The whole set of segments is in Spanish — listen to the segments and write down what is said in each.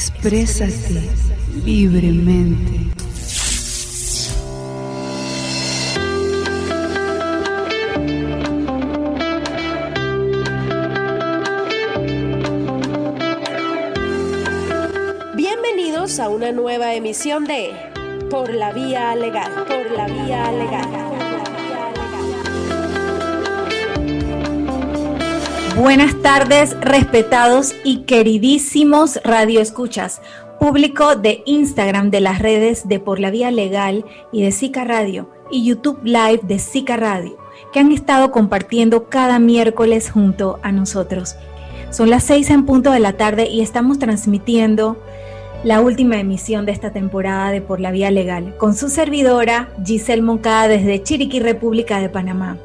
Exprésate libremente. Bienvenidos a una nueva emisión de Por la Vía Legal, por la Vía Legal. Buenas tardes, respetados y queridísimos radioescuchas, público de Instagram de las redes de Por la Vía Legal y de Zika Radio y YouTube Live de Zika Radio, que han estado compartiendo cada miércoles junto a nosotros. Son las seis en punto de la tarde y estamos transmitiendo la última emisión de esta temporada de Por la Vía Legal con su servidora Giselle Moncada desde Chiriquí, República de Panamá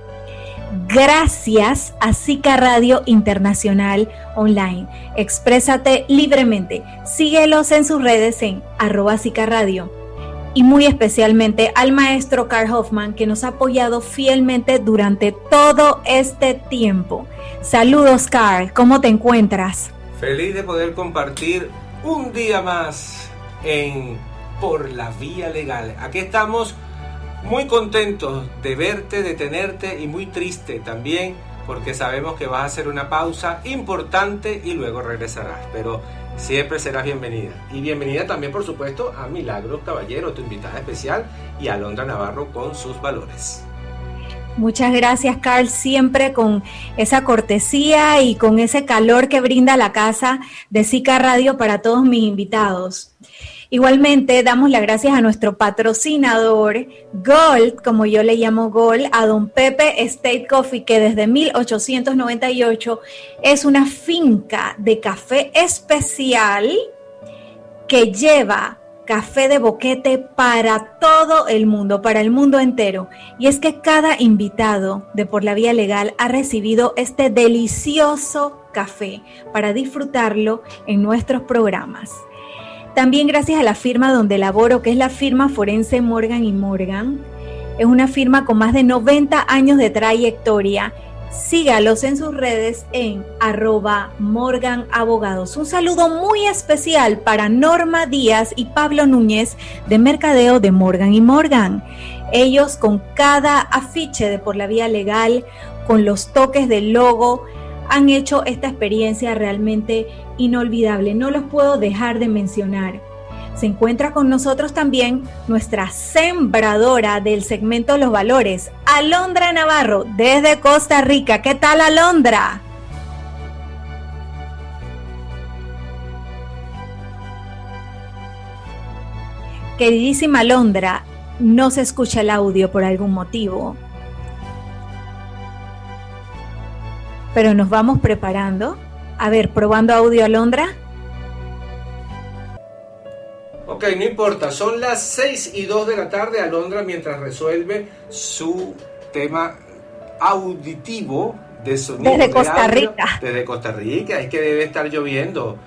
gracias a Zika Radio Internacional Online. Exprésate libremente. Síguelos en sus redes en arroba Radio. Y muy especialmente al maestro Carl Hoffman que nos ha apoyado fielmente durante todo este tiempo. Saludos Carl, ¿cómo te encuentras? Feliz de poder compartir un día más en Por la Vía Legal. Aquí estamos muy contentos de verte, de tenerte y muy triste también porque sabemos que vas a hacer una pausa importante y luego regresarás. Pero siempre serás bienvenida. Y bienvenida también, por supuesto, a Milagros Caballero, tu invitada especial, y a Londra Navarro con sus valores. Muchas gracias, Carl, siempre con esa cortesía y con ese calor que brinda la casa de Zika Radio para todos mis invitados. Igualmente, damos las gracias a nuestro patrocinador Gold, como yo le llamo Gold, a don Pepe State Coffee, que desde 1898 es una finca de café especial que lleva café de boquete para todo el mundo, para el mundo entero. Y es que cada invitado de Por la Vía Legal ha recibido este delicioso café para disfrutarlo en nuestros programas. También gracias a la firma donde laboro, que es la firma forense Morgan y Morgan. Es una firma con más de 90 años de trayectoria. Sígalos en sus redes en arroba Morgan Abogados. Un saludo muy especial para Norma Díaz y Pablo Núñez de Mercadeo de Morgan y Morgan. Ellos con cada afiche de por la vía legal, con los toques del logo, han hecho esta experiencia realmente inolvidable. No los puedo dejar de mencionar. Se encuentra con nosotros también nuestra sembradora del segmento Los Valores, Alondra Navarro, desde Costa Rica. ¿Qué tal, Alondra? Queridísima Alondra, no se escucha el audio por algún motivo. Pero nos vamos preparando a ver, probando audio Alondra. Ok, no importa, son las 6 y 2 de la tarde Alondra mientras resuelve su tema auditivo de sonido. Desde Costa Rica. Desde Costa Rica, es que debe estar lloviendo.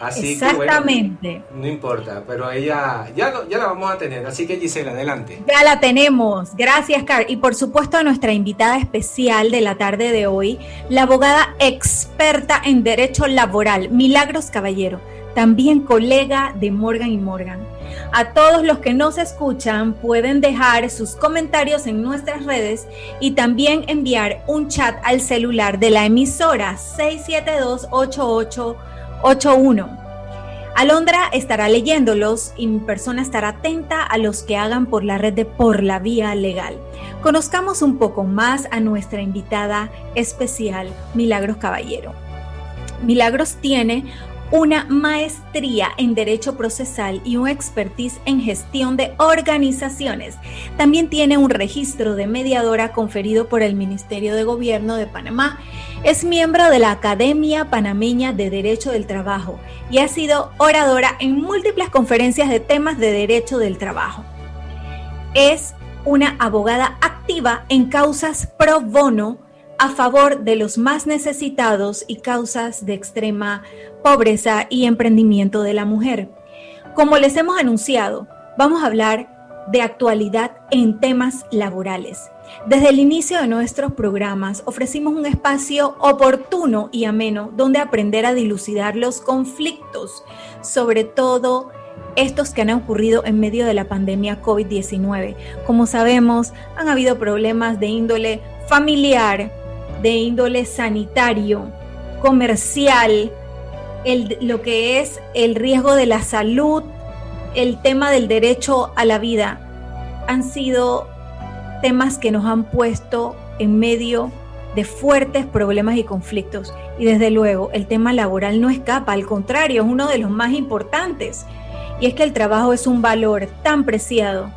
Así Exactamente. Que, no importa, pero ella ya, ya la vamos a tener. Así que Gisela, adelante. Ya la tenemos. Gracias, Car. Y por supuesto a nuestra invitada especial de la tarde de hoy, la abogada experta en derecho laboral, Milagros Caballero, también colega de Morgan y Morgan. A todos los que nos escuchan pueden dejar sus comentarios en nuestras redes y también enviar un chat al celular de la emisora 67288 81. Alondra estará leyéndolos y mi persona estará atenta a los que hagan por la red de Por la Vía Legal. Conozcamos un poco más a nuestra invitada especial, Milagros Caballero. Milagros tiene una maestría en Derecho Procesal y un expertise en gestión de organizaciones. También tiene un registro de mediadora conferido por el Ministerio de Gobierno de Panamá. Es miembro de la Academia Panameña de Derecho del Trabajo y ha sido oradora en múltiples conferencias de temas de derecho del trabajo. Es una abogada activa en causas pro bono a favor de los más necesitados y causas de extrema pobreza y emprendimiento de la mujer. Como les hemos anunciado, vamos a hablar de actualidad en temas laborales. Desde el inicio de nuestros programas ofrecimos un espacio oportuno y ameno donde aprender a dilucidar los conflictos, sobre todo estos que han ocurrido en medio de la pandemia COVID-19. Como sabemos, han habido problemas de índole familiar, de índole sanitario, comercial, lo que es el riesgo de la salud, el tema del derecho a la vida. Han sido temas que nos han puesto en medio de fuertes problemas y conflictos. Y desde luego, el tema laboral no escapa, al contrario, es uno de los más importantes. Y es que el trabajo es un valor tan preciado.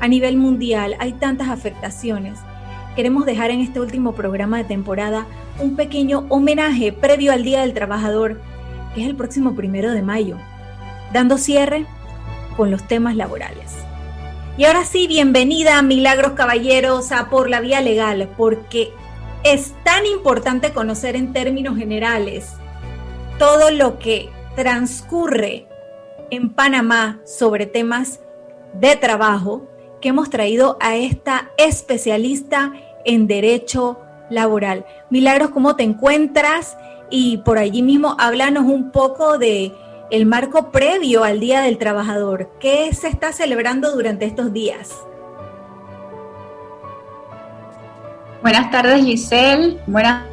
A nivel mundial hay tantas afectaciones. Queremos dejar en este último programa de temporada un pequeño homenaje previo al Día del Trabajador, que es el próximo primero de mayo, dando cierre con los temas laborales. Y ahora sí, bienvenida a Milagros Caballeros a Por la Vía Legal, porque es tan importante conocer en términos generales todo lo que transcurre en Panamá sobre temas de trabajo que hemos traído a esta especialista en derecho laboral. Milagros, ¿cómo te encuentras? Y por allí mismo háblanos un poco de el marco previo al Día del Trabajador. ¿Qué se está celebrando durante estos días? Buenas tardes Giselle, buenas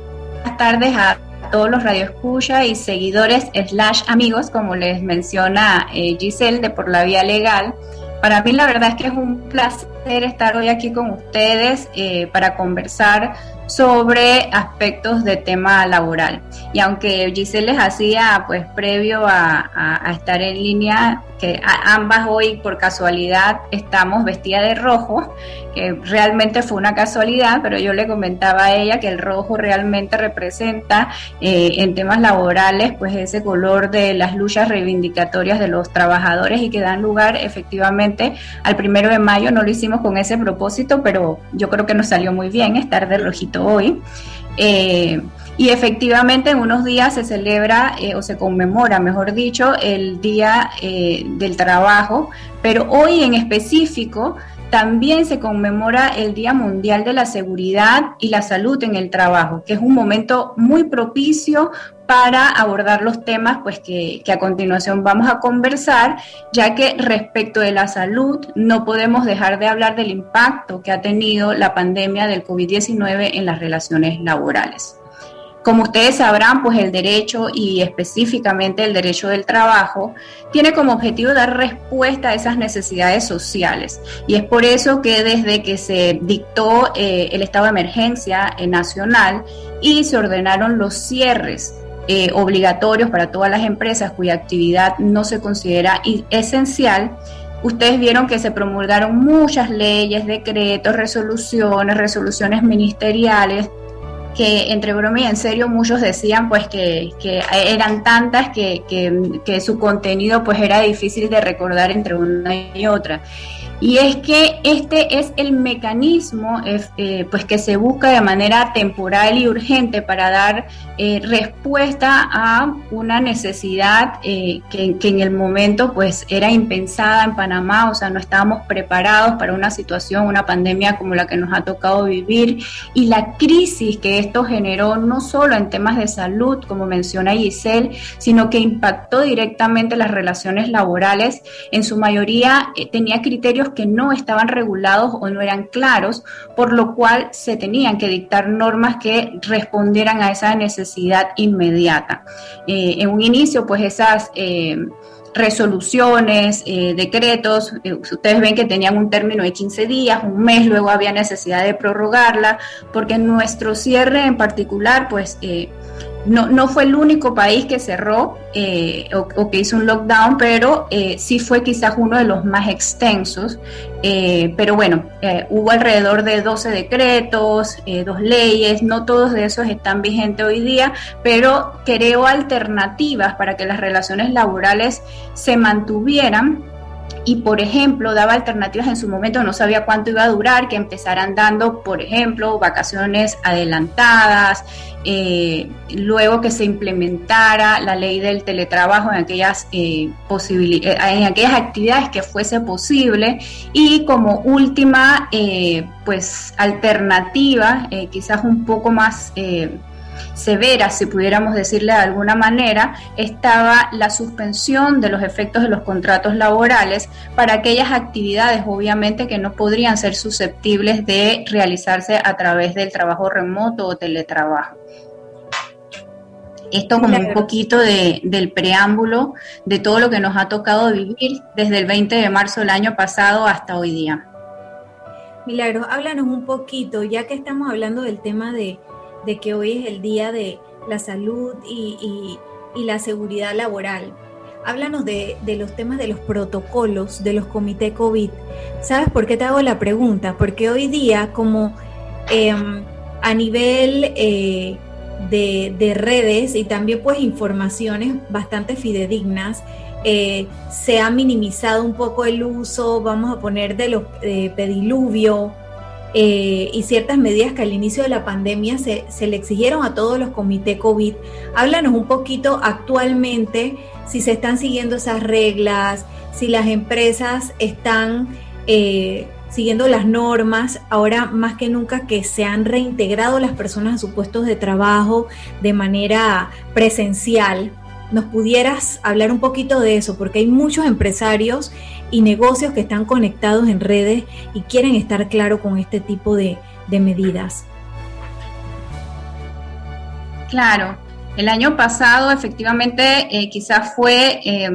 tardes a todos los radioescuchas y seguidores slash amigos, como les menciona eh, Giselle de Por la Vía Legal. Para mí la verdad es que es un placer estar hoy aquí con ustedes eh, para conversar sobre aspectos de tema laboral. Y aunque Giselle les hacía, pues previo a, estar en línea, que ambas hoy por casualidad estamos vestidas de rojo, que realmente fue una casualidad, pero yo le comentaba a ella que el rojo realmente representa eh, en temas laborales, pues ese color de las luchas reivindicatorias de los trabajadores y que dan lugar efectivamente al primero de mayo. No lo hicimos con ese propósito, pero yo creo que nos salió muy bien estar de rojito hoy. Eh, y efectivamente en unos días se celebra eh, o se conmemora, mejor dicho, el Día eh, del Trabajo, pero hoy en específico también se conmemora el Día Mundial de la Seguridad y la Salud en el Trabajo, que es un momento muy propicio para abordar los temas pues, que, que, a continuación vamos a conversar, ya que respecto de la salud no podemos dejar de hablar del impacto que ha tenido la pandemia del COVID-19 en las relaciones laborales. Como ustedes sabrán, pues el derecho y específicamente el derecho del trabajo tiene como objetivo dar respuesta a esas necesidades sociales. Y es por eso que desde que se dictó eh, el estado de emergencia eh, nacional y se ordenaron los cierres eh, obligatorios para todas las empresas cuya actividad no se considera esencial, Ustedes vieron que se promulgaron muchas leyes, decretos, resoluciones, resoluciones ministeriales que entre broma y en serio muchos decían pues que, eran tantas que, que, su contenido pues era difícil de recordar entre una y otra. Y es que este es el mecanismo eh, pues que se busca de manera temporal y urgente para dar eh, respuesta a una necesidad eh, que, en el momento pues era impensada en Panamá, o sea, no estábamos preparados para una situación, una pandemia como la que nos ha tocado vivir y la crisis que esto generó no solo en temas de salud, como menciona Giselle, sino que impactó directamente las relaciones laborales. En su mayoría tenía criterios que no estaban regulados o no eran claros, por lo cual se tenían que dictar normas que respondieran a esa necesidad inmediata. Eh, en un inicio, pues esas... Eh, resoluciones, eh, decretos, ustedes ven que tenían un término de 15 días, un mes, luego había necesidad de prorrogarla, porque nuestro cierre en particular, pues no, no fue el único país que cerró eh, o, que hizo un lockdown, pero eh, sí fue quizás uno de los más extensos. Eh, pero bueno, hubo alrededor de 12 decretos, dos leyes, no todos de esos están vigentes hoy día, pero creó alternativas para que las relaciones laborales se mantuvieran y, por ejemplo, daba alternativas en su momento, no sabía cuánto iba a durar, que empezaran dando, por ejemplo, vacaciones adelantadas, eh, luego que se implementara la ley del teletrabajo en aquellas, eh, eh, en aquellas actividades que fuese posible. Y como última, pues, alternativa, quizás un poco más severa, si pudiéramos decirle de alguna manera, estaba la suspensión de los efectos de los contratos laborales para aquellas actividades, obviamente, que no podrían ser susceptibles de realizarse a través del trabajo remoto o teletrabajo. Esto como un poquito de, del preámbulo de todo lo que nos ha tocado vivir desde el 20 de marzo del año pasado hasta hoy día. Milagros, háblanos un poquito, ya que estamos hablando del tema de, de que hoy es el día de la salud y, la seguridad laboral. Háblanos de, los temas de los protocolos de los comités COVID. ¿Sabes por qué te hago la pregunta? Porque hoy día, como em, a nivel eh, de, redes y también pues informaciones bastante fidedignas, eh, se ha minimizado un poco el uso, vamos a poner, de los eh, pediluvio, eh, y ciertas medidas que al inicio de la pandemia se, le exigieron a todos los comités COVID. Háblanos un poquito actualmente si se están siguiendo esas reglas, si las empresas están eh, siguiendo las normas, ahora más que nunca que se han reintegrado las personas a sus puestos de trabajo de manera presencial nos pudieras hablar un poquito de eso, porque hay muchos empresarios y negocios que están conectados en redes y quieren estar claro con este tipo de, medidas. Claro, el año pasado efectivamente eh, quizás fue eh,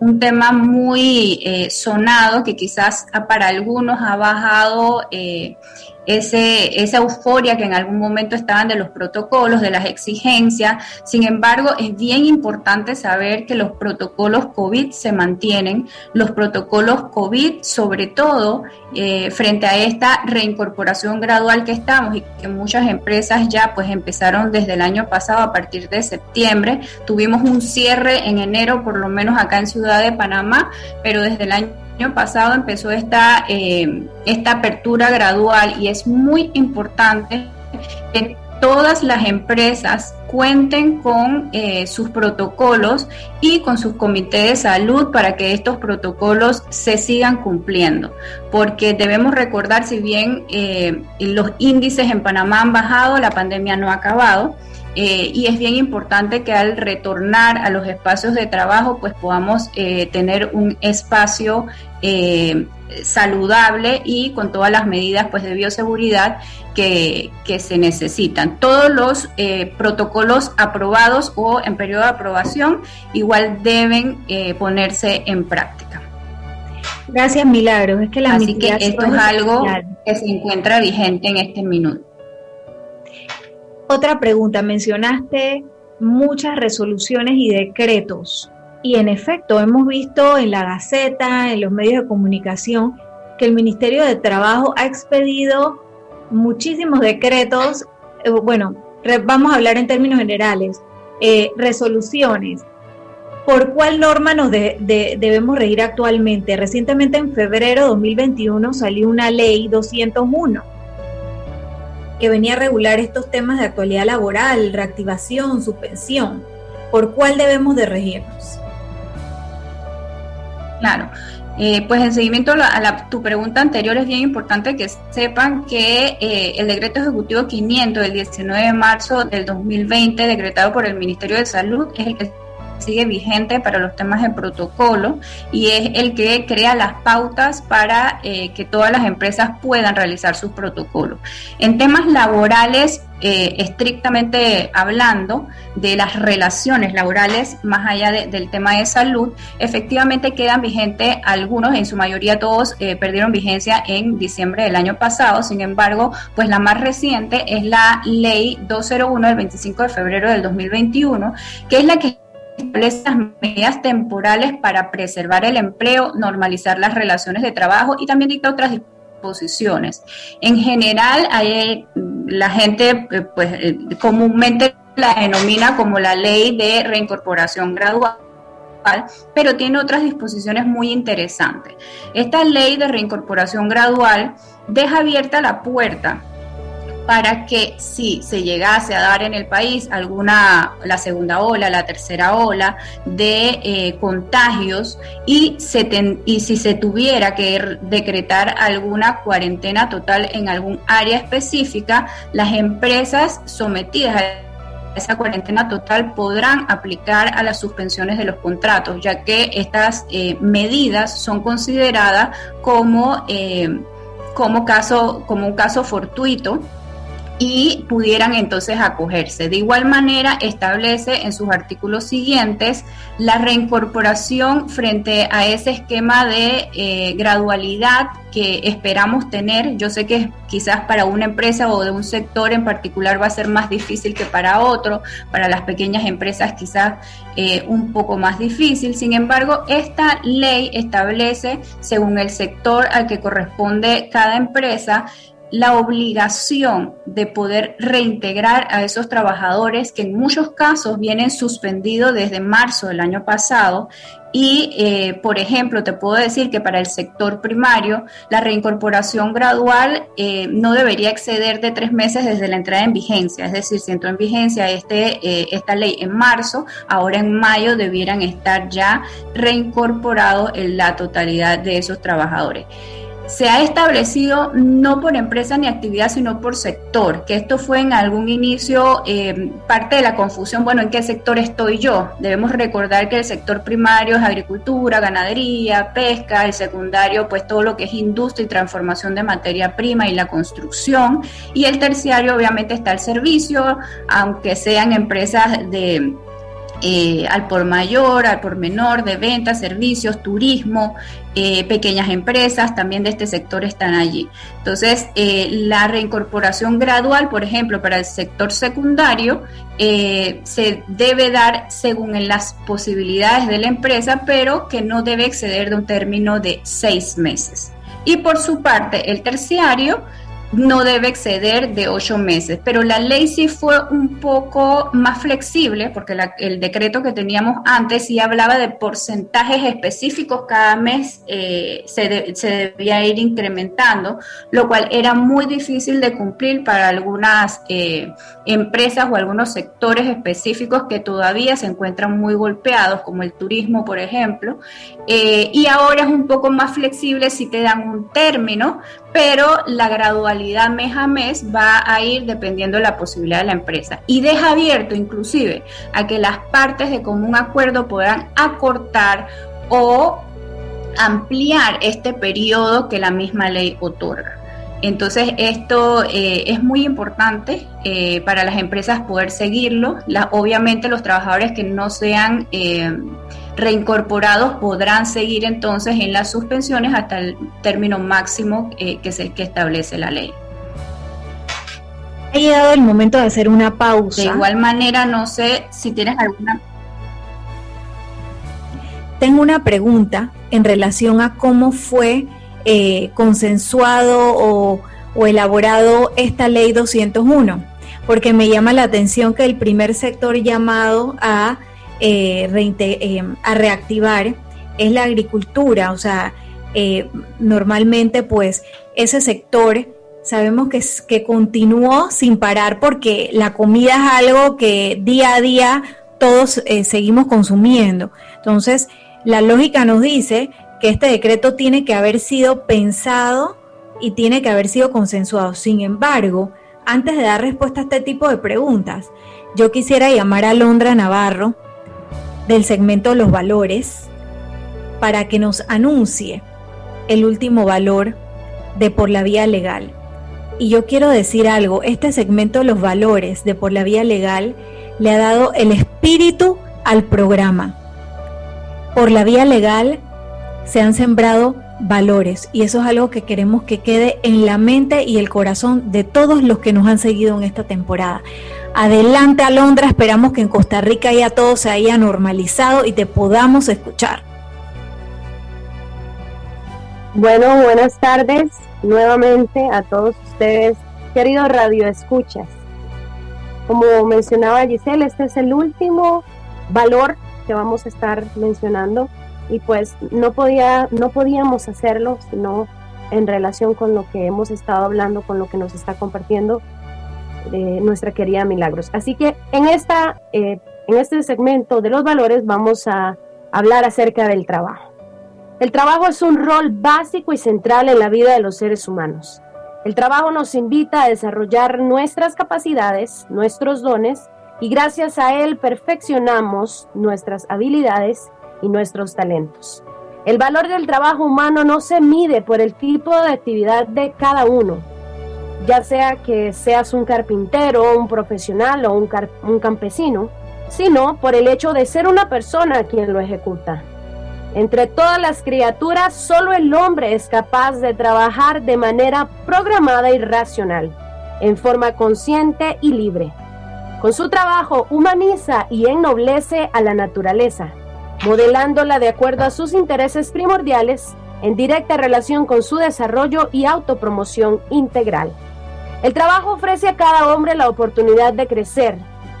un tema muy eh, sonado que quizás para algunos ha bajado ese, esa euforia que en algún momento estaban de los protocolos, de las exigencias. Sin embargo, es bien importante saber que los protocolos COVID se mantienen, los protocolos COVID sobre todo eh, frente a esta reincorporación gradual que estamos y que muchas empresas ya pues empezaron desde el año pasado a partir de septiembre. Tuvimos un cierre en enero, por lo menos acá en Ciudad de Panamá, pero desde el año pasado empezó esta, eh, esta apertura gradual y es muy importante que todas las empresas cuenten con eh, sus protocolos y con sus comités de salud para que estos protocolos se sigan cumpliendo. Porque debemos recordar, si bien eh, los índices en Panamá han bajado, la pandemia no ha acabado. Eh, y es bien importante que al retornar a los espacios de trabajo pues podamos eh, tener un espacio eh, saludable y con todas las medidas pues de bioseguridad que, que se necesitan. Todos los protocolos aprobados o en periodo de aprobación igual deben ponerse en práctica. Gracias Milagros, es que la Así que esto es algo que se encuentra vigente en este minuto. Otra pregunta, mencionaste muchas resoluciones y decretos y en efecto hemos visto en la Gaceta, en los medios de comunicación, que el Ministerio de Trabajo ha expedido muchísimos decretos, eh, bueno, vamos a hablar en términos generales, eh, resoluciones. ¿Por cuál norma nos debemos regir actualmente? Recientemente en febrero de 2021 salió una ley 201 que venía a regular estos temas de actualidad laboral, reactivación, suspensión. ¿Por cuál debemos de regirnos? Claro, eh, pues en seguimiento a, tu pregunta anterior es bien importante que sepan que eh, el decreto ejecutivo 500 del 19 de marzo del 2020 decretado por el Ministerio de Salud es el que sigue vigente para los temas de protocolo y es el que crea las pautas para eh, que todas las empresas puedan realizar sus protocolos. En temas laborales, eh, estrictamente hablando de las relaciones laborales, más allá del tema de salud, efectivamente quedan vigentes algunos, en su mayoría todos eh, perdieron vigencia en diciembre del año pasado, sin embargo, pues la más reciente es la ley 201 del 25 de febrero del 2021, que es la que estas medidas temporales para preservar el empleo, normalizar las relaciones de trabajo y también dicta otras disposiciones. En general, hay, la gente eh, pues, eh, comúnmente la denomina como la ley de reincorporación gradual pero tiene otras disposiciones muy interesantes. Esta ley de reincorporación gradual deja abierta la puerta para que si se llegase a dar en el país alguna, la segunda ola, la tercera ola de eh, contagios y, se y si se tuviera que decretar alguna cuarentena total en algún área específica, las empresas sometidas a esa cuarentena total podrán aplicar a las suspensiones de los contratos, ya que estas eh, medidas son consideradas como, eh, como, caso, como un caso fortuito y pudieran entonces acogerse. De igual manera, establece en sus artículos siguientes la reincorporación frente a ese esquema de eh, gradualidad que esperamos tener. Yo sé que quizás para una empresa o de un sector en particular va a ser más difícil que para otro, para las pequeñas empresas quizás eh, un poco más difícil. Sin embargo, esta ley establece, según el sector al que corresponde cada empresa, la obligación de poder reintegrar a esos trabajadores que en muchos casos vienen suspendidos desde marzo del año pasado. Y, eh, por ejemplo, te puedo decir que para el sector primario, la reincorporación gradual eh, no debería exceder de tres meses desde la entrada en vigencia. Es decir, si entró en vigencia este, eh, esta ley en marzo, ahora en mayo debieran estar ya reincorporados en la totalidad de esos trabajadores se ha establecido no por empresa ni actividad, sino por sector, que esto fue en algún inicio eh, parte de la confusión, bueno, ¿en qué sector estoy yo? Debemos recordar que el sector primario es agricultura, ganadería, pesca, el secundario, pues todo lo que es industria y transformación de materia prima y la construcción, y el terciario obviamente está el servicio, aunque sean empresas de eh, al por mayor, al por menor, de ventas, servicios, turismo, eh, pequeñas empresas también de este sector están allí. Entonces, eh, la reincorporación gradual, por ejemplo, para el sector secundario, se debe dar según las posibilidades de la empresa, pero que no debe exceder de un término de seis meses. Y por su parte, el terciario no debe exceder de ocho meses. Pero la ley sí fue un poco más flexible, porque el decreto que teníamos antes sí hablaba de porcentajes específicos cada mes, eh, se, se, debía ir incrementando, lo cual era muy difícil de cumplir para algunas eh, empresas o algunos sectores específicos que todavía se encuentran muy golpeados, como el turismo, por ejemplo. Eh, y ahora es un poco más flexible si te dan un término, pero la gradualidad mes a mes va a ir dependiendo de la posibilidad de la empresa y deja abierto inclusive a que las partes de común acuerdo puedan acortar o ampliar este periodo que la misma ley otorga. Entonces esto eh, es muy importante eh, para las empresas poder seguirlo. obviamente los trabajadores que no sean eh, reincorporados podrán seguir entonces en las suspensiones hasta el término máximo que, se, que establece la ley. Ha llegado el momento de hacer una pausa. De igual manera, no sé si tienes alguna... Tengo una pregunta en relación a cómo fue eh, consensuado o, elaborado esta ley 201, porque me llama la atención que el primer sector llamado a, eh, eh, a reactivar es la agricultura, o sea, normalmente pues ese sector sabemos que, que continuó sin parar porque la comida es algo que día a día todos seguimos consumiendo. Entonces, la lógica nos dice que este decreto tiene que haber sido pensado y tiene que haber sido consensuado. Sin embargo, antes de dar respuesta a este tipo de preguntas, yo quisiera llamar a Londra Navarro del segmento Los Valores para que nos anuncie el último valor de por la vía legal. Y yo quiero decir algo, este segmento Los Valores de por la vía legal le ha dado el espíritu al programa. Por la vía legal se han sembrado valores y eso es algo que queremos que quede en la mente y el corazón de todos los que nos han seguido en esta temporada. Adelante Alondra, esperamos que en Costa Rica ya todo se haya normalizado y te podamos escuchar. Bueno, buenas tardes nuevamente a todos ustedes, queridos Radio Escuchas. Como mencionaba Giselle, este es el último valor que vamos a estar mencionando y pues no podía no podíamos hacerlo sino en relación con lo que hemos estado hablando, con lo que nos está compartiendo de nuestra querida Milagros. Así que en esta eh, en este segmento de los valores vamos a hablar acerca del trabajo. El trabajo es un rol básico y central en la vida de los seres humanos. El trabajo nos invita a desarrollar nuestras capacidades, nuestros dones, y gracias a él perfeccionamos nuestras habilidades y nuestros talentos. El valor del trabajo humano no se mide por el tipo de actividad de cada uno, ya sea que seas un carpintero, un profesional o un, campesino, sino por el hecho de ser una persona quien lo ejecuta. Entre todas las criaturas, solo el hombre es capaz de trabajar de manera programada y racional, en forma consciente y libre. Con su trabajo humaniza y ennoblece a la naturaleza, modelándola de acuerdo a sus intereses primordiales, en directa relación con su desarrollo y autopromoción integral. El trabajo ofrece a cada hombre la oportunidad de crecer,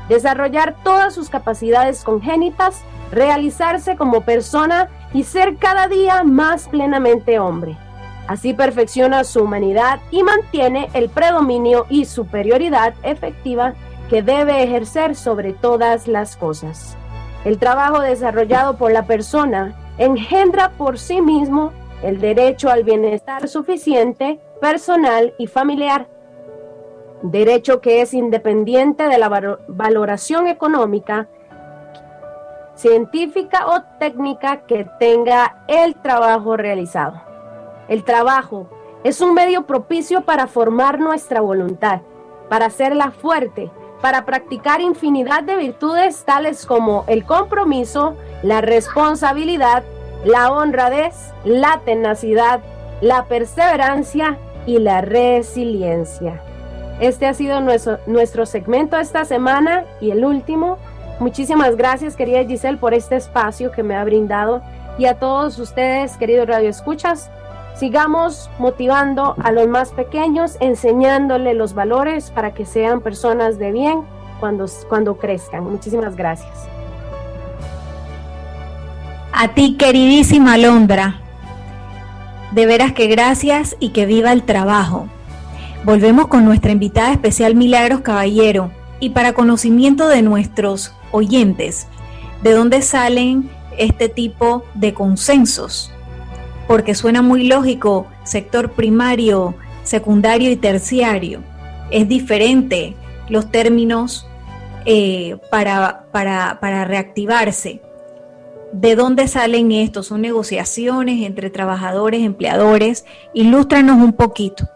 desarrollar todas sus capacidades congénitas, realizarse como persona y ser cada día más plenamente hombre. Así perfecciona su humanidad y mantiene el predominio y superioridad efectiva que debe ejercer sobre todas las cosas. El trabajo desarrollado por la persona engendra por sí mismo el derecho al bienestar suficiente, personal y familiar, derecho que es independiente de la valoración económica científica o técnica que tenga el trabajo realizado. El trabajo es un medio propicio para formar nuestra voluntad, para hacerla fuerte, para practicar infinidad de virtudes tales como el compromiso, la responsabilidad, la honradez, la tenacidad, la perseverancia y la resiliencia. Este ha sido nuestro, nuestro segmento esta semana y el último Muchísimas gracias, querida Giselle, por este espacio que me ha brindado y a todos ustedes, queridos radioescuchas. Sigamos motivando a los más pequeños, enseñándole los valores para que sean personas de bien cuando, cuando crezcan. Muchísimas gracias. A ti, queridísima Londra. De veras que gracias y que viva el trabajo. Volvemos con nuestra invitada especial Milagros Caballero y para conocimiento de nuestros oyentes, ¿de dónde salen este tipo de consensos? Porque suena muy lógico, sector primario, secundario y terciario. Es diferente los términos eh, para, para, para reactivarse. ¿De dónde salen estos? ¿Son negociaciones entre trabajadores, empleadores? Ilústranos un poquito.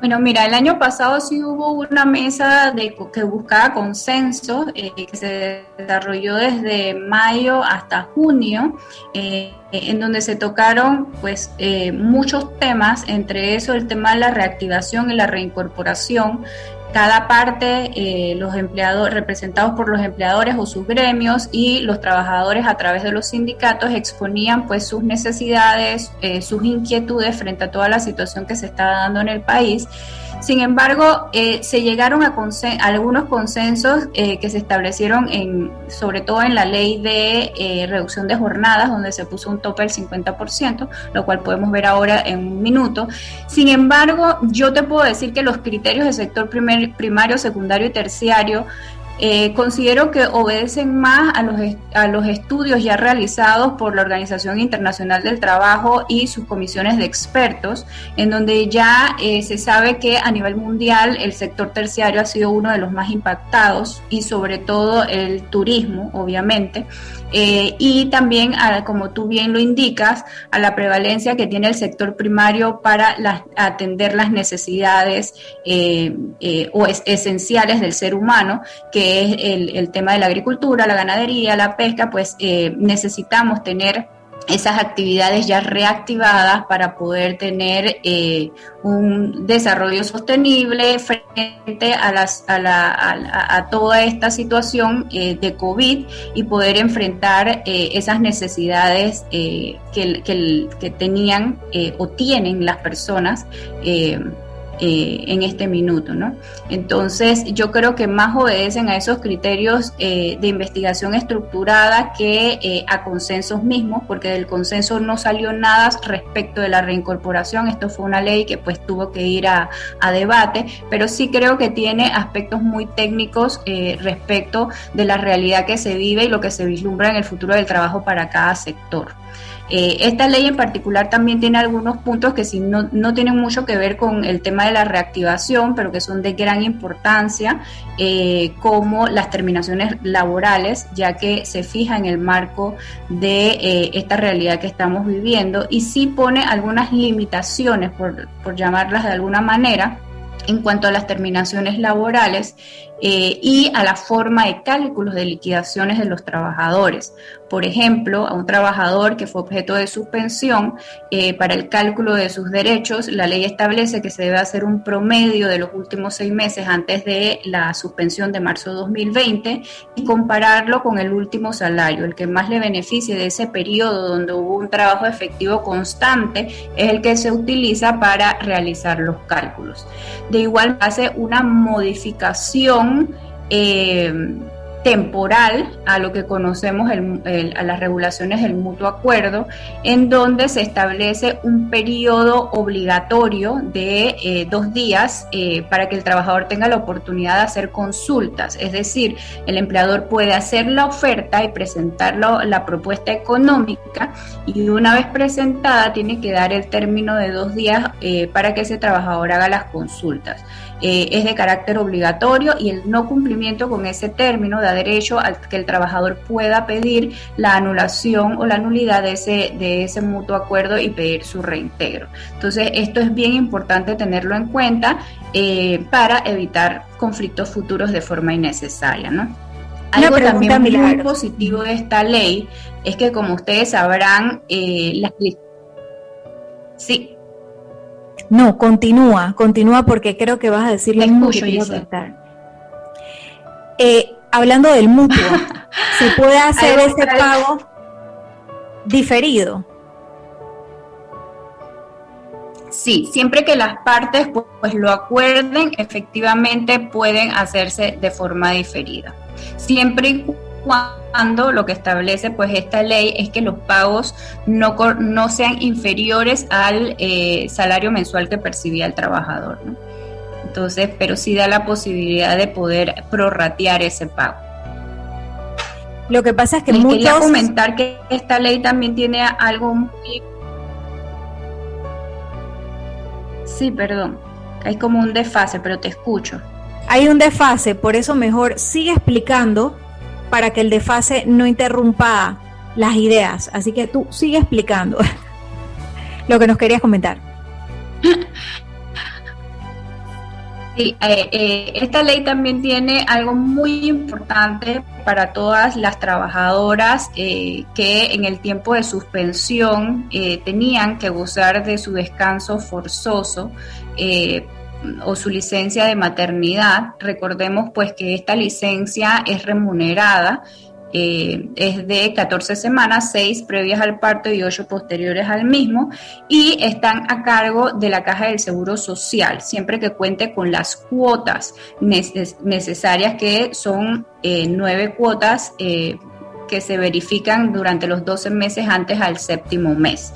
Bueno, mira, el año pasado sí hubo una mesa de, que buscaba consenso, eh, que se desarrolló desde mayo hasta junio, eh, en donde se tocaron pues eh, muchos temas, entre eso el tema de la reactivación y la reincorporación, cada parte, eh, los empleados representados por los empleadores o sus gremios y los trabajadores a través de los sindicatos exponían pues sus necesidades, eh, sus inquietudes frente a toda la situación que se está dando en el país sin embargo, eh, se llegaron a, algunos consensos eh, que se establecieron en, sobre todo en la ley de eh, reducción de jornadas, donde se puso un tope del 50%, lo cual podemos ver ahora en un minuto. Sin embargo, yo te puedo decir que los criterios del sector primario, secundario y terciario eh, considero que obedecen más a los, a los estudios ya realizados por la Organización Internacional del Trabajo y sus comisiones de expertos, en donde ya eh, se sabe que a nivel mundial el sector terciario ha sido uno de los más impactados y sobre todo el turismo, obviamente. Eh, y también, como tú bien lo indicas, a la prevalencia que tiene el sector primario para atender las necesidades eh, eh, o esenciales del ser humano, que es el, el, tema de la agricultura, la ganadería, la pesca, pues necesitamos tener esas actividades ya reactivadas para poder tener eh, un desarrollo sostenible frente a, las, a, la, a, toda esta situación eh, de COVID y poder enfrentar eh, esas necesidades que, tenían o tienen las personas eh, en este minuto, ¿no? Entonces, yo creo que más obedecen a esos criterios eh, de investigación estructurada que eh, a consensos mismos, porque del consenso no salió nada respecto de la reincorporación. Esto fue una ley que pues tuvo que ir a, a debate, pero sí creo que tiene aspectos muy técnicos respecto de la realidad que se vive y lo que se vislumbra en el futuro del trabajo para cada sector. Eh, esta ley en particular también tiene algunos puntos que no, no, tienen mucho que ver con el tema de la reactivación, pero que son de gran importancia, eh, como las terminaciones laborales, ya que se fija en el marco de eh, esta realidad que estamos viviendo y sí pone algunas limitaciones, por, por llamarlas de alguna manera, en cuanto a las terminaciones laborales eh, y a la forma de cálculos de liquidaciones de los trabajadores. Por ejemplo, a un trabajador que fue objeto de suspensión, eh, para el cálculo de sus derechos, la ley establece que se debe hacer un promedio de los últimos seis meses antes de la suspensión de marzo de 2020 y compararlo con el último salario. El que más le beneficie de ese periodo donde hubo un trabajo efectivo constante es el que se utiliza para realizar los cálculos. De igual hace una modificación eh, temporal a lo que conocemos a las regulaciones del mutuo acuerdo, en donde se establece un periodo obligatorio de eh, dos días eh, para que el trabajador tenga la oportunidad de hacer consultas. Es decir, el empleador puede hacer la oferta y presentar la propuesta económica y una vez presentada tiene que dar el término de dos días para que ese trabajador haga las consultas. Eh, es de carácter obligatorio y el no cumplimiento con ese término da derecho a que el trabajador pueda pedir la anulación o la nulidad de ese, de ese mutuo acuerdo y pedir su reintegro. Entonces, esto es bien importante tenerlo en cuenta eh, para evitar conflictos futuros de forma innecesaria, ¿no? Algo también muy positivo de esta ley es que, como ustedes sabrán, eh, las... Sí. No, continúa, continúa porque creo que vas a decir lo mismo eh, hablando del mutuo, ¿se puede hacer ese pago diferido? Sí, siempre que las partes pues, lo acuerden, efectivamente pueden hacerse de forma diferida. Siempre y cuando lo que establece pues esta ley es que los pagos no, no sean inferiores al eh, salario mensual que percibía el trabajador. Entonces, pero sí da la posibilidad de poder prorratear ese pago. Lo que pasa es que Les quería comentar que esta ley también tiene algo muy... Sí, perdón. Hay como un desfase, pero te escucho. Hay un desfase, por eso mejor sigue explicando para que el desfase no interrumpa las ideas. Así que tú sigue explicando lo que nos querías comentar. Eh, eh, esta ley también tiene algo muy importante para todas las trabajadoras eh, que en el tiempo de suspensión tenían que gozar de su descanso forzoso o su licencia de maternidad. Recordemos pues que esta licencia es remunerada, eh, es de 14 semanas, 6 previas al parto y 8 posteriores al mismo, y están a cargo de la Caja del Seguro Social, siempre que cuente con las cuotas necesarias, que son eh, nueve cuotas eh, que se verifican durante los 12 meses antes al séptimo mes.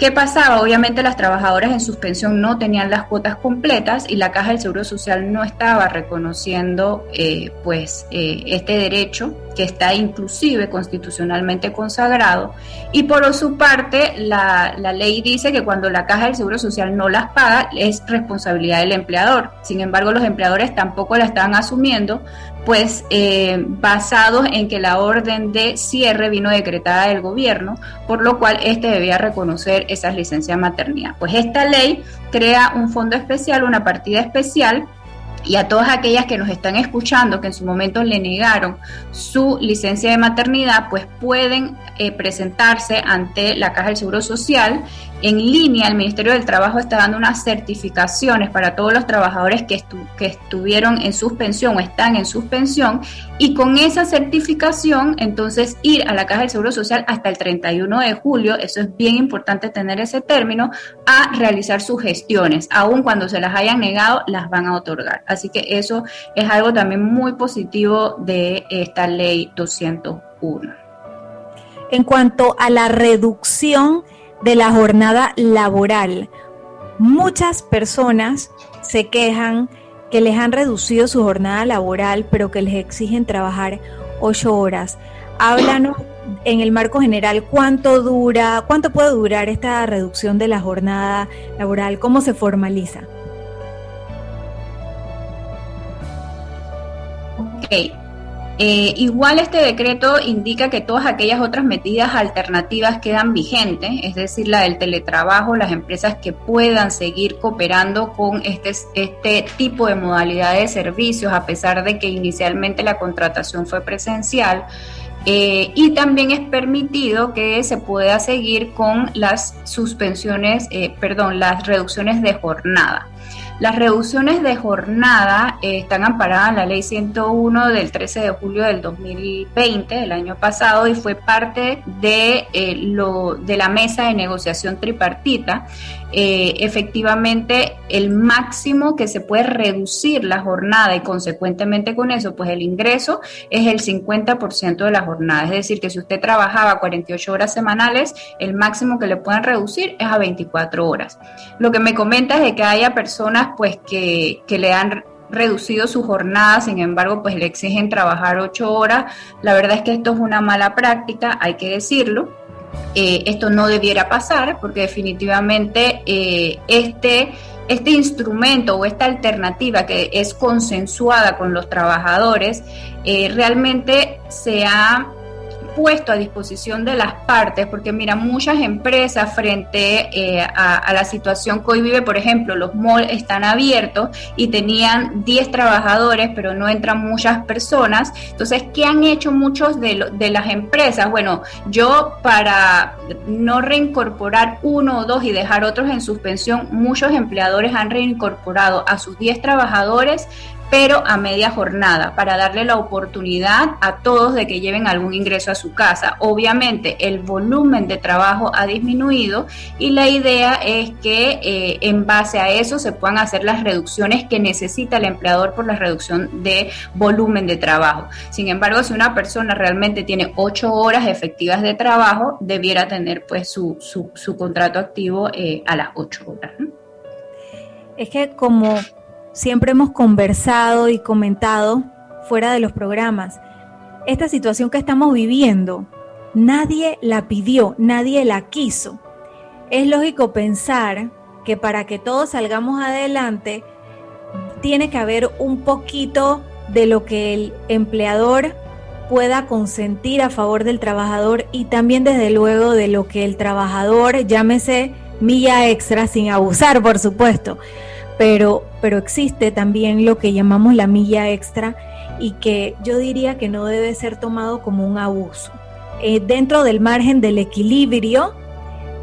¿Qué pasaba? Obviamente las trabajadoras en suspensión no tenían las cuotas completas y la Caja del Seguro Social no estaba reconociendo eh, pues eh, este derecho que está inclusive constitucionalmente consagrado y por su parte la, la ley dice que cuando la Caja del Seguro Social no las paga es responsabilidad del empleador. Sin embargo los empleadores tampoco la estaban asumiendo pues eh, basados en que la orden de cierre vino decretada del gobierno, por lo cual este debía reconocer esas licencias de maternidad. Pues esta ley crea un fondo especial, una partida especial y a todas aquellas que nos están escuchando que en su momento le negaron su licencia de maternidad, pues pueden eh, presentarse ante la Caja del Seguro Social en línea, el Ministerio del Trabajo está dando unas certificaciones para todos los trabajadores que, estuvieron en suspensión o están en suspensión y con esa certificación entonces ir a la Caja del Seguro Social hasta el 31 de julio, eso es bien importante tener ese término, a realizar sus gestiones. Aun cuando se las hayan negado, las van a otorgar. Así que eso es algo también muy positivo de esta ley 201. En cuanto a la reducción de la jornada laboral. Muchas personas se quejan que les han reducido su jornada laboral, pero que les exigen trabajar ocho horas. Háblanos en el marco general cuánto dura, cuánto puede durar esta reducción de la jornada laboral, cómo se formaliza. Okay. Eh, igual este decreto indica que todas aquellas otras medidas alternativas quedan vigentes, es decir, la del teletrabajo, las empresas que puedan seguir cooperando con este, este tipo de modalidad de servicios, a pesar de que inicialmente la contratación fue presencial. Eh, y también es permitido que se pueda seguir con las suspensiones, eh, perdón, las reducciones de jornada. Las reducciones de jornada eh, están amparadas en la ley 101 del 13 de julio del 2020, del año pasado, y fue parte de, eh, lo, de la mesa de negociación tripartita. Eh, efectivamente, el máximo que se puede reducir la jornada y consecuentemente con eso, pues el ingreso es el 50% de la jornada. Es decir, que si usted trabajaba 48 horas semanales, el máximo que le pueden reducir es a 24 horas. Lo que me comenta es de que haya personas pues que, le han reducido su jornada, sin embargo, pues le exigen trabajar ocho horas. La verdad es que esto es una mala práctica, hay que decirlo. Eh, esto no debiera pasar porque definitivamente eh, este, este instrumento o esta alternativa que es consensuada con los trabajadores eh, realmente se ha puesto a disposición de las partes, porque mira, muchas empresas frente eh, a, la situación que hoy vive, por ejemplo, los malls están abiertos y tenían 10 trabajadores, pero no entran muchas personas. Entonces, ¿qué han hecho muchos de, de las empresas? Bueno, yo para no reincorporar uno o dos y dejar otros en suspensión, muchos empleadores han reincorporado a sus 10 trabajadores pero a media jornada, para darle la oportunidad a todos de que lleven algún ingreso a su casa. Obviamente el volumen de trabajo ha disminuido y la idea es que eh, en base a eso se puedan hacer las reducciones que necesita el empleador por la reducción de volumen de trabajo. Sin embargo, si una persona realmente tiene ocho horas efectivas de trabajo, debiera tener pues su, su, contrato activo eh, a las ocho horas. Es que como siempre hemos conversado y comentado fuera de los programas. Esta situación que estamos viviendo, nadie la pidió, nadie la quiso. Es lógico pensar que para que todos salgamos adelante, tiene que haber un poquito de lo que el empleador pueda consentir a favor del trabajador y también desde luego de lo que el trabajador, llámese milla extra, sin abusar por supuesto, pero, pero existe también lo que llamamos la milla extra y que yo diría que no debe ser tomado como un abuso. Eh, dentro del margen del equilibrio,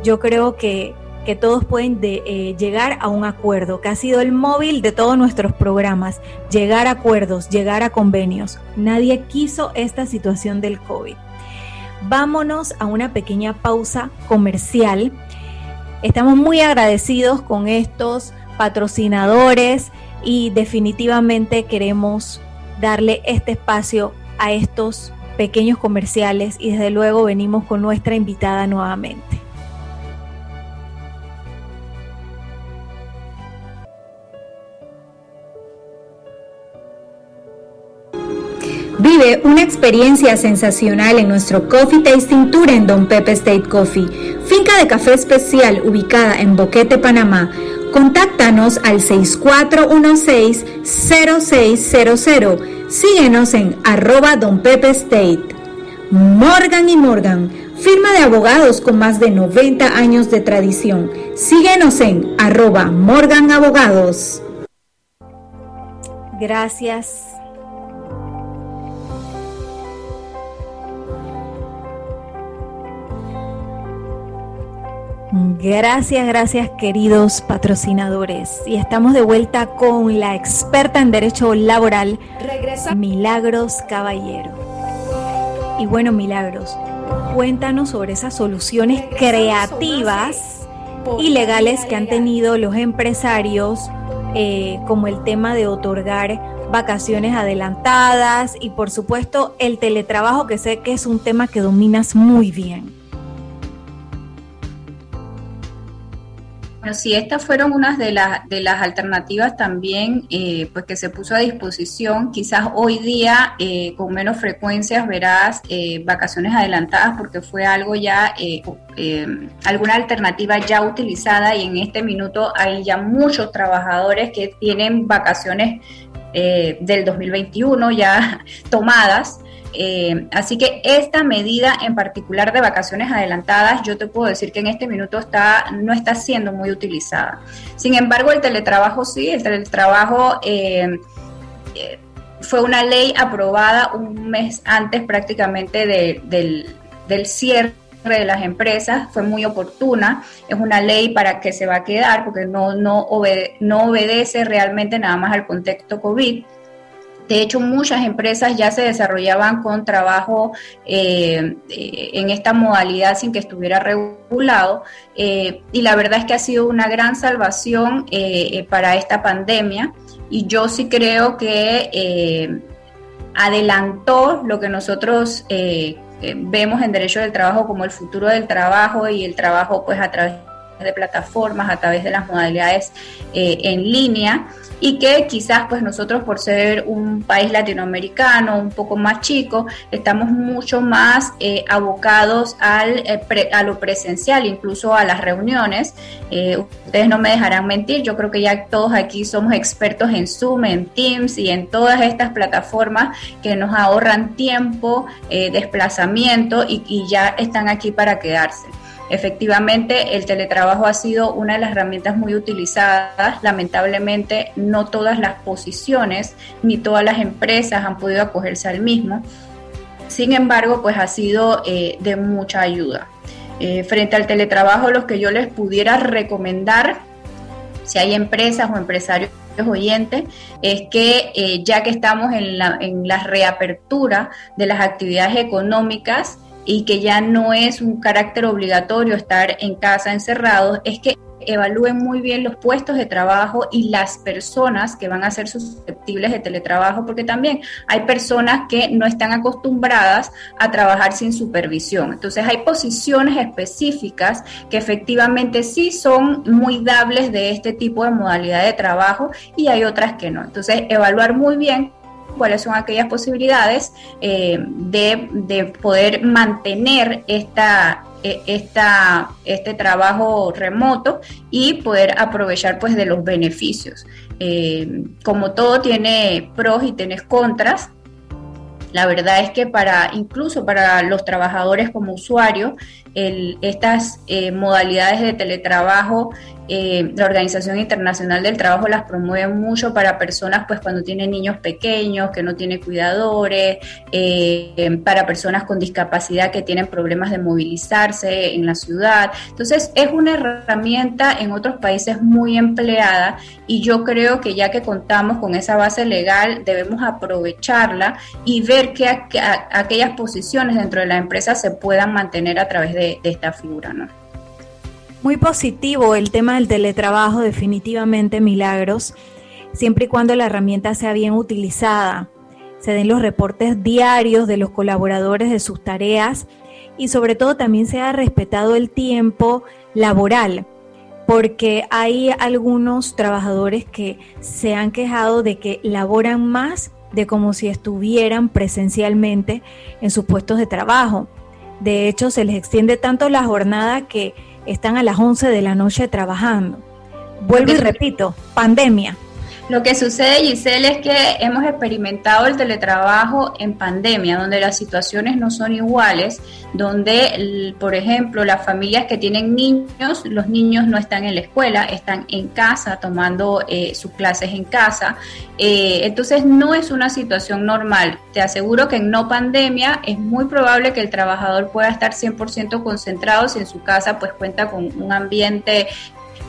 yo creo que, que todos pueden eh, llegar a un acuerdo, que ha sido el móvil de todos nuestros programas, llegar a acuerdos, llegar a convenios. Nadie quiso esta situación del COVID. Vámonos a una pequeña pausa comercial. Estamos muy agradecidos con estos patrocinadores y definitivamente queremos darle este espacio a estos pequeños comerciales y desde luego venimos con nuestra invitada nuevamente. Vive una experiencia sensacional en nuestro Coffee Tasting Tour en Don Pepe State Coffee, finca de café especial ubicada en Boquete, Panamá Contáctanos al 6416-0600. Síguenos en arroba Don Pepe State. Morgan y Morgan, firma de abogados con más de 90 años de tradición. Síguenos en arroba Morgan Abogados. Gracias. Gracias, gracias queridos patrocinadores. Y estamos de vuelta con la experta en derecho laboral, Regresa. Milagros Caballero. Y bueno, Milagros, cuéntanos sobre esas soluciones creativas y legales que han tenido los empresarios, eh, como el tema de otorgar vacaciones adelantadas y por supuesto el teletrabajo, que sé que es un tema que dominas muy bien. Bueno, sí, estas fueron unas de, las de las alternativas también eh, pues que se puso a disposición. Quizás hoy día eh, con menos frecuencias verás eh, vacaciones adelantadas porque fue algo ya, alguna alternativa ya utilizada y en este minuto hay ya muchos trabajadores que tienen vacaciones del 2021 ya tomadas. Eh, así que esta medida en particular de vacaciones adelantadas, yo te puedo decir que en este minuto está, no está siendo muy utilizada. Sin embargo, el teletrabajo sí, el teletrabajo eh, eh, fue una ley aprobada un mes antes prácticamente del, cierre de las empresas fue muy oportuna, es una ley para que se va a quedar porque no, no, no obedece realmente nada más al contexto COVID. De hecho, muchas empresas ya se desarrollaban con trabajo eh, eh, en esta modalidad sin que estuviera regulado eh, y la verdad es que ha sido una gran salvación para esta pandemia. Y yo sí creo que adelantó lo que nosotros vemos en derecho del trabajo como el futuro del trabajo y el trabajo pues a través de plataformas, a través de las modalidades en línea y que quizás pues nosotros por ser un país latinoamericano un poco más chico estamos mucho más eh, abocados al, eh, a lo presencial, incluso a las reuniones. Eh, ustedes no me dejarán mentir, yo creo que ya todos aquí somos expertos en Zoom, en Teams y en todas estas plataformas que nos ahorran tiempo, desplazamiento y ya están aquí para quedarse. Efectivamente, el teletrabajo ha sido una de las herramientas muy utilizadas. Lamentablemente, no todas las posiciones ni todas las empresas han podido acogerse al mismo. Sin embargo, pues ha sido eh, de mucha ayuda. Eh, frente al teletrabajo, lo que yo les pudiera recomendar, si hay empresas o empresarios oyentes, es que eh, ya que estamos en la reapertura de las actividades económicas, y que ya no es un carácter obligatorio estar en casa encerrados, es que evalúen muy bien los puestos de trabajo y las personas que van a ser susceptibles de teletrabajo, porque también hay personas que no están acostumbradas a trabajar sin supervisión. Entonces hay posiciones específicas que efectivamente sí son muy dables de este tipo de modalidad de trabajo y hay otras que no. Entonces evaluar muy bien cuáles son aquellas posibilidades eh, de, poder mantener esta, e, esta, este trabajo remoto y poder aprovechar pues de los beneficios. Eh, como todo tiene pros y tiene contras, la verdad es que para incluso para los trabajadores como usuarios, estas eh, modalidades de teletrabajo eh, la Organización Internacional del Trabajo las promueve mucho para personas pues cuando tienen niños pequeños, que no tienen cuidadores, eh, para personas con discapacidad que tienen problemas de movilizarse en la ciudad. Entonces es una herramienta en otros países muy empleada y yo creo que ya que contamos con esa base legal debemos aprovecharla y ver que aquellas posiciones dentro de la empresa se puedan mantener a través de, de esta figura. ¿no? Muy positivo el tema del teletrabajo, definitivamente milagros, siempre y cuando la herramienta sea bien utilizada, se den los reportes diarios de los colaboradores de sus tareas y sobre todo también sea respetado el tiempo laboral, porque hay algunos trabajadores que se han quejado de que laboran más de como si estuvieran presencialmente en sus puestos de trabajo. De hecho, se les extiende tanto la jornada que están a las 11 de la noche trabajando. Vuelvo y repito, pandemia. Lo que sucede, Giselle, es que hemos experimentado el teletrabajo en pandemia, donde las situaciones no son iguales, donde, por ejemplo, las familias que tienen niños, los niños no están en la escuela, están en casa tomando eh, sus clases en casa. Eh, entonces, no es una situación normal. Te aseguro que en no pandemia es muy probable que el trabajador pueda estar 100% concentrado si en su casa pues cuenta con un ambiente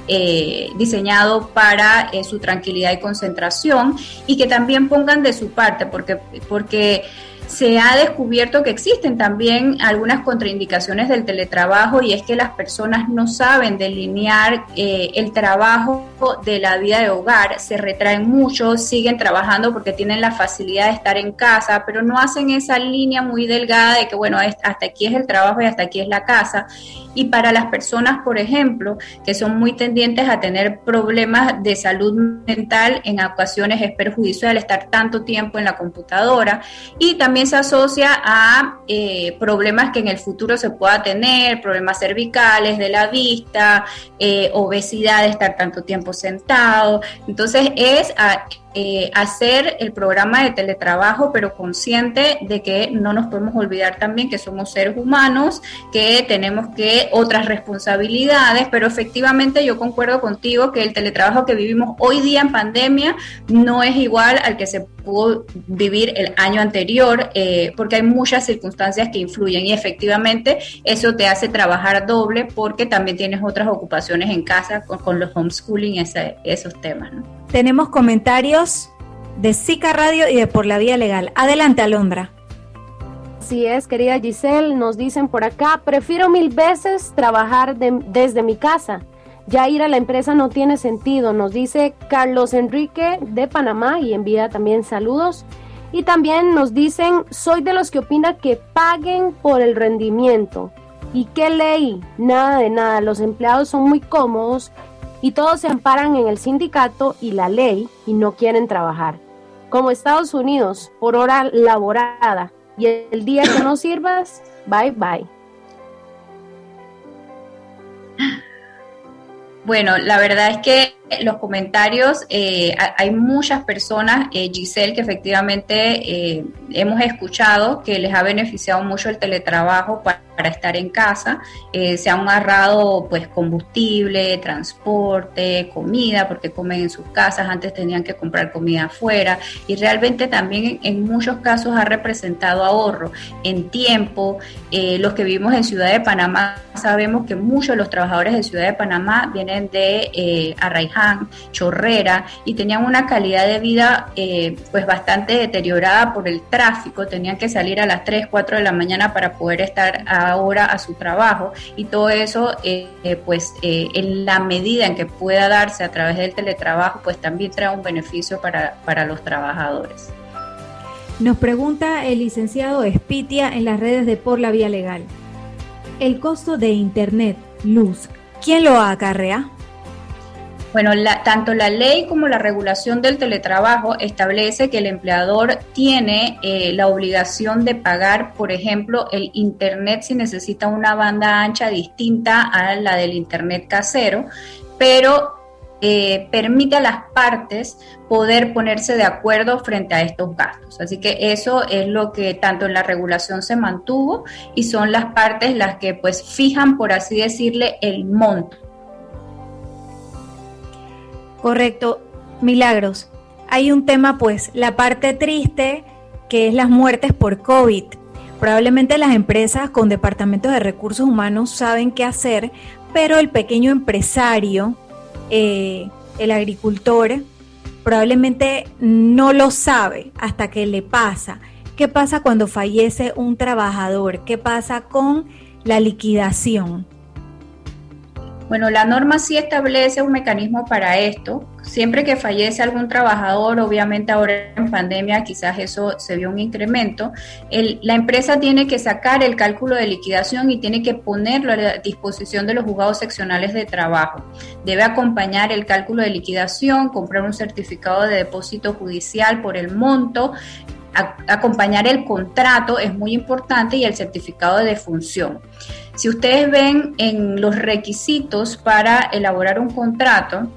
eh, diseñado para eh, su tranquilidad y concentración y que también pongan de su parte, porque, porque se ha descubierto que existen también algunas contraindicaciones del teletrabajo y es que las personas no saben delinear eh, el trabajo de la vida de hogar, se retraen mucho, siguen trabajando porque tienen la facilidad de estar en casa, pero no hacen esa línea muy delgada de que, bueno, hasta aquí es el trabajo y hasta aquí es la casa. Y para las personas, por ejemplo, que son muy tendientes a tener problemas de salud mental, en ocasiones es perjudicial estar tanto tiempo en la computadora y también se asocia a eh, problemas que en el futuro se pueda tener, problemas cervicales de la vista, eh, obesidad de estar tanto tiempo sentado. Entonces es a, eh, hacer el programa de teletrabajo, pero consciente de que no nos podemos olvidar también que somos seres humanos, que tenemos que otras responsabilidades, pero efectivamente yo concuerdo contigo que el teletrabajo que vivimos hoy día en pandemia no es igual al que se pudo vivir el año anterior, eh, porque hay muchas circunstancias que influyen y efectivamente eso te hace trabajar doble porque también tienes otras ocupaciones en casa con, los homeschooling, esos temas. Tenemos comentarios de Zika Radio y de Por la Vía Legal. Adelante, Alondra. Así es, querida Giselle, nos dicen por acá, prefiero mil veces trabajar desde mi casa. Ya ir a la empresa no tiene sentido, nos dice Carlos Enrique de Panamá y envía también saludos. Y también nos dicen, soy de los que opina que paguen por el rendimiento. ¿Y qué ley? Nada de nada, los empleados son muy cómodos y todos se amparan en el sindicato y la ley y no quieren trabajar. Como Estados Unidos, por hora laborada, y el día que no sirvas, bye bye. Bueno, la verdad es que los comentarios, eh, hay muchas personas, eh, Giselle, que efectivamente eh, hemos escuchado que les ha beneficiado mucho el teletrabajo para, estar en casa. se han ahorrado pues combustible, transporte, comida, porque comen en sus casas, antes tenían que comprar comida afuera y realmente también en, muchos casos ha representado ahorro en tiempo. los que vivimos en Ciudad de Panamá sabemos que muchos de los trabajadores de Ciudad de Panamá vienen de Chorrera, y tenían una calidad de vida eh, pues bastante deteriorada por el tráfico, tenían que salir a las 3, 4 de la mañana para poder estar ahora a su trabajo y todo eso eh, eh, pues en la medida en que pueda darse a través del teletrabajo pues también trae un beneficio para, para los trabajadores. Nos pregunta el licenciado Espitia en las redes de Por la Vía Legal. El costo de Internet, luz, ¿quién lo acarrea? Bueno, tanto la ley como la regulación del teletrabajo establece que el empleador tiene eh, la obligación de pagar, por ejemplo, el Internet si necesita una banda ancha distinta a la del Internet casero, pero eh, permite a las partes poder ponerse de acuerdo frente a estos gastos. Así que eso es lo que tanto en la regulación se mantuvo y son las partes las que pues fijan, por así decirle, el monto. Correcto, milagros. Hay un tema, pues, la parte triste, que es las muertes por COVID. Probablemente las empresas con departamentos de recursos humanos saben qué hacer, pero el pequeño empresario, eh, el agricultor, probablemente no lo sabe hasta que le pasa. ¿Qué pasa cuando fallece un trabajador? ¿Qué pasa con la liquidación? Bueno, la norma sí establece un mecanismo para esto. Siempre que fallece algún trabajador, obviamente ahora en pandemia quizás eso se vio un incremento, la empresa tiene que sacar el cálculo de liquidación y tiene que ponerlo a disposición de los juzgados seccionales de trabajo. Debe acompañar el cálculo de liquidación, comprar un certificado de depósito judicial por el monto, acompañar el contrato es muy importante y el certificado de defunción. Si ustedes ven en los requisitos para elaborar un contrato,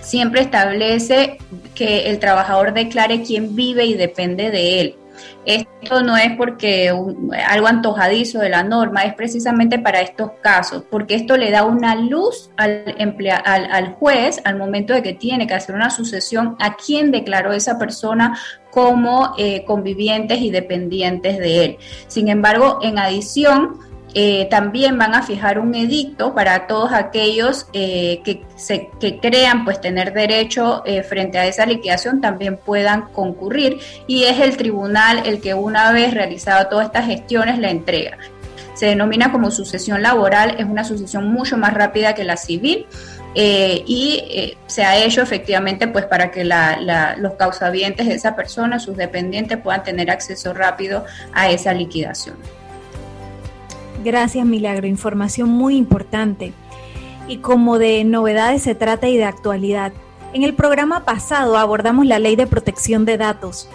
siempre establece que el trabajador declare quién vive y depende de él. Esto no es porque algo antojadizo de la norma, es precisamente para estos casos, porque esto le da una luz al, al, juez al momento de que tiene que hacer una sucesión a quien declaró esa persona como eh, convivientes y dependientes de él. Sin embargo, en adición, eh, también van a fijar un edicto para todos aquellos eh, que, crean pues tener derecho eh, frente a esa liquidación también puedan concurrir y es el tribunal el que una vez realizado todas estas gestiones la entrega. Se denomina como sucesión laboral, es una sucesión mucho más rápida que la civil. y se ha hecho efectivamente pues para que los causavientes de esa persona, sus dependientes puedan tener acceso rápido a esa liquidación. Gracias, Milagro. Información muy importante. Y como de novedades se trata y de actualidad, en el programa pasado abordamos la ley de protección de datos.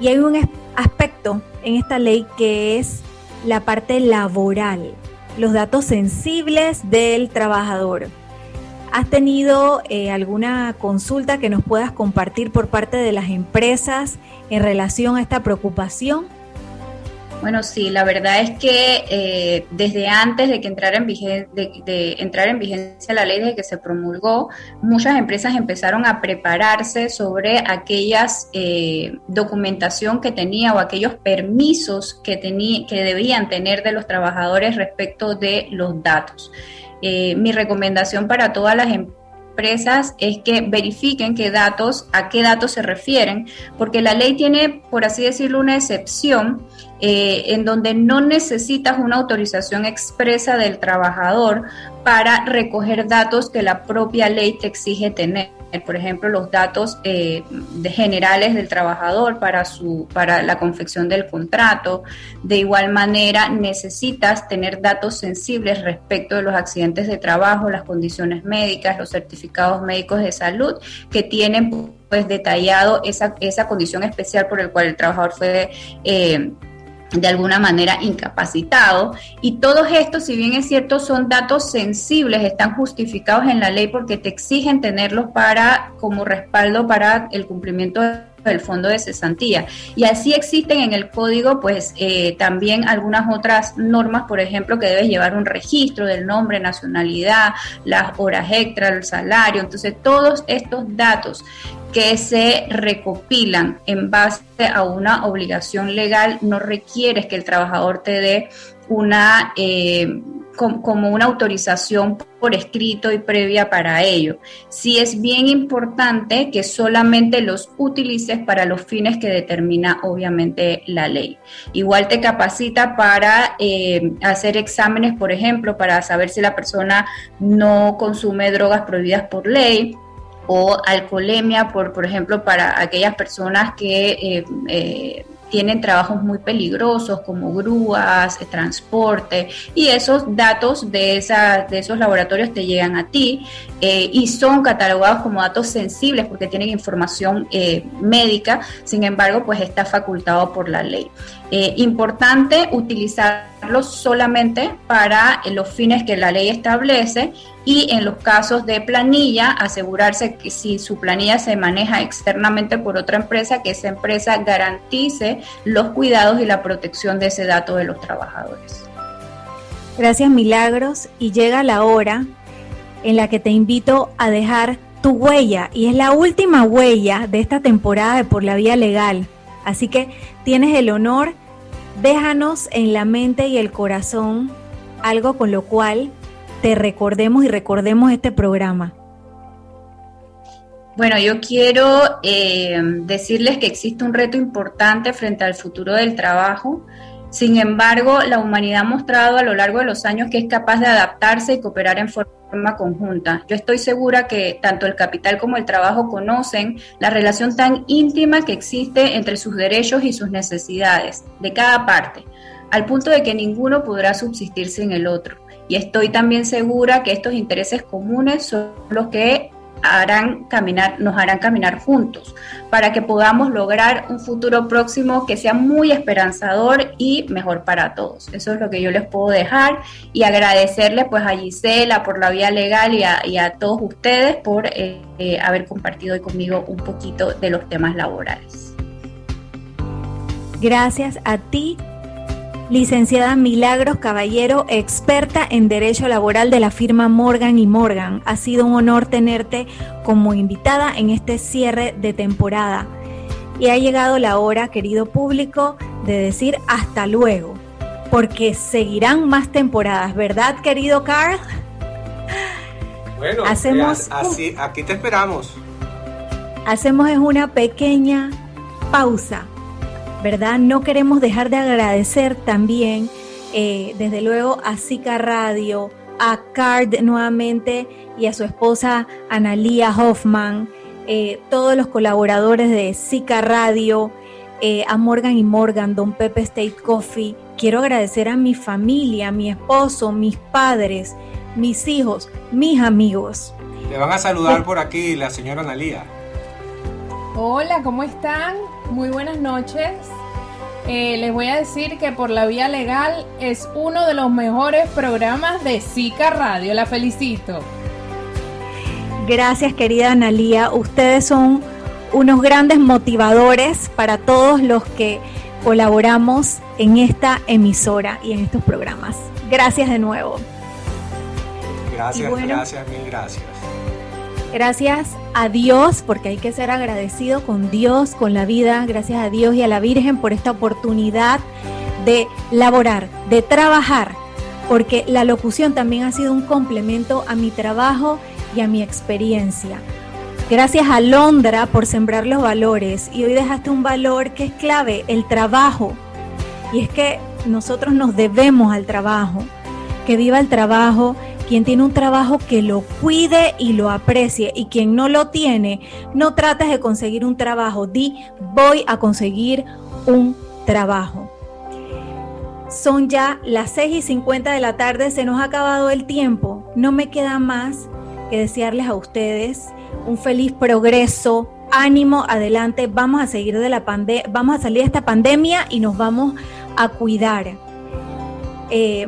Y hay un aspecto en esta ley que es la parte laboral, los datos sensibles del trabajador. ¿Has tenido eh, alguna consulta que nos puedas compartir por parte de las empresas en relación a esta preocupación? Bueno, sí, la verdad es que eh, desde antes de que entrara en vigencia, de, entrar en vigencia la ley, desde que se promulgó, muchas empresas empezaron a prepararse sobre aquellas eh, documentación que tenía o aquellos permisos que, que debían tener de los trabajadores respecto de los datos. Eh, mi recomendación para todas las empresas empresas es que verifiquen qué datos, a qué datos se refieren, porque la ley tiene, por así decirlo, una excepción eh, en donde no necesitas una autorización expresa del trabajador para recoger datos que la propia ley te exige tener por ejemplo, los datos eh, generales del trabajador para, su, para la confección del contrato. De igual manera, necesitas tener datos sensibles respecto de los accidentes de trabajo, las condiciones médicas, los certificados médicos de salud que tienen pues detallado esa, esa condición especial por el cual el trabajador fue eh, de alguna manera incapacitado. Y todos estos, si bien es cierto, son datos sensibles, están justificados en la ley porque te exigen tenerlos para como respaldo para el cumplimiento del fondo de cesantía. Y así existen en el código, pues eh, también algunas otras normas, por ejemplo, que debes llevar un registro del nombre, nacionalidad, las horas extra, el salario. Entonces, todos estos datos que se recopilan en base a una obligación legal no requieres que el trabajador te dé una eh, como una autorización por escrito y previa para ello. Sí es bien importante que solamente los utilices para los fines que determina obviamente la ley. Igual te capacita para eh, hacer exámenes, por ejemplo, para saber si la persona no consume drogas prohibidas por ley o alcoholemia, por, por ejemplo, para aquellas personas que eh, eh, tienen trabajos muy peligrosos como grúas, eh, transporte, y esos datos de, esa, de esos laboratorios te llegan a ti y son catalogados como datos sensibles porque tienen información médica, sin embargo, pues está facultado por la ley. importante utilizarlos solamente para los fines que la ley establece y en los casos de planilla asegurarse que si su planilla se maneja externamente por otra empresa, que esa empresa garantice los cuidados y la protección de ese dato de los trabajadores. Gracias Milagros y llega la hora en la que te invito a dejar tu huella y es la última huella de esta temporada de Por la Vía Legal. Así que tienes el honor, déjanos en la mente y el corazón algo con lo cual recordemos y recordemos este programa? Bueno, yo quiero eh, decirles que existe un reto importante frente al futuro del trabajo. Sin embargo, la humanidad ha mostrado a lo largo de los años que es capaz de adaptarse y cooperar en forma conjunta. Yo estoy segura que tanto el capital como el trabajo conocen la relación tan íntima que existe entre sus derechos y sus necesidades de cada parte, al punto de que ninguno podrá subsistir sin el otro. Y estoy también segura que estos intereses comunes son los que harán caminar, nos harán caminar juntos para que podamos lograr un futuro próximo que sea muy esperanzador y mejor para todos. Eso es lo que yo les puedo dejar y agradecerles pues a Gisela por la vía legal y a, todos ustedes por eh, eh, haber compartido hoy conmigo un poquito de los temas laborales. Gracias a ti Licenciada Milagros Caballero, experta en Derecho Laboral de la firma Morgan y Morgan. Ha sido un honor tenerte como invitada en este cierre de temporada. Y ha llegado la hora, querido público, de decir hasta luego, porque seguirán más temporadas, ¿verdad, querido Carl? Bueno, hacemos así, aquí te esperamos. Hacemos una pequeña pausa ¿verdad? No queremos dejar de agradecer también, eh, desde luego, a Zika Radio, a Card nuevamente y a su esposa Analia Hoffman, eh, todos los colaboradores de Zika Radio, eh, a Morgan y Morgan, Don Pepe State Coffee. Quiero agradecer a mi familia, a mi esposo, mis padres, mis hijos, mis amigos. Le van a saludar por aquí la señora Analia. Hola, ¿cómo están? Muy buenas noches. Eh, les voy a decir que por la vía legal es uno de los mejores programas de Zika Radio. La felicito. Gracias, querida Analía. Ustedes son unos grandes motivadores para todos los que colaboramos en esta emisora y en estos programas. Gracias de nuevo. Gracias, gracias, mil gracias. Gracias a Dios, porque hay que ser agradecido con Dios, con la vida, gracias a Dios y a la Virgen por esta oportunidad de laborar, de trabajar, porque la locución también ha sido un complemento a mi trabajo y a mi experiencia. Gracias a Londra por sembrar los valores y hoy dejaste un valor que es clave, el trabajo. Y es que nosotros nos debemos al trabajo, que viva el trabajo quien tiene un trabajo que lo cuide y lo aprecie y quien no lo tiene, no trates de conseguir un trabajo, di voy a conseguir un trabajo. Son ya las 6 y 50 de la tarde, se nos ha acabado el tiempo. No me queda más que desearles a ustedes un feliz progreso, ánimo, adelante, vamos a seguir de la pandemia, vamos a salir de esta pandemia y nos vamos a cuidar. Eh,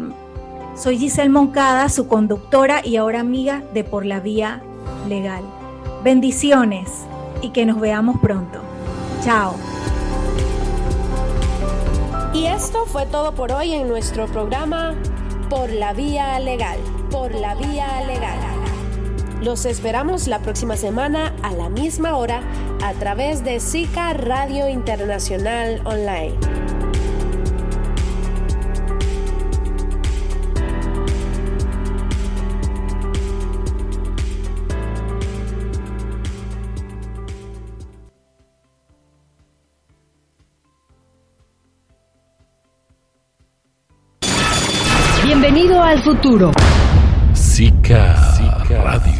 soy Giselle Moncada, su conductora y ahora amiga de Por la Vía Legal. Bendiciones y que nos veamos pronto. Chao. Y esto fue todo por hoy en nuestro programa Por la Vía Legal. Por la Vía Legal. Los esperamos la próxima semana a la misma hora a través de SICA Radio Internacional Online. Al futuro. Zika, Radio.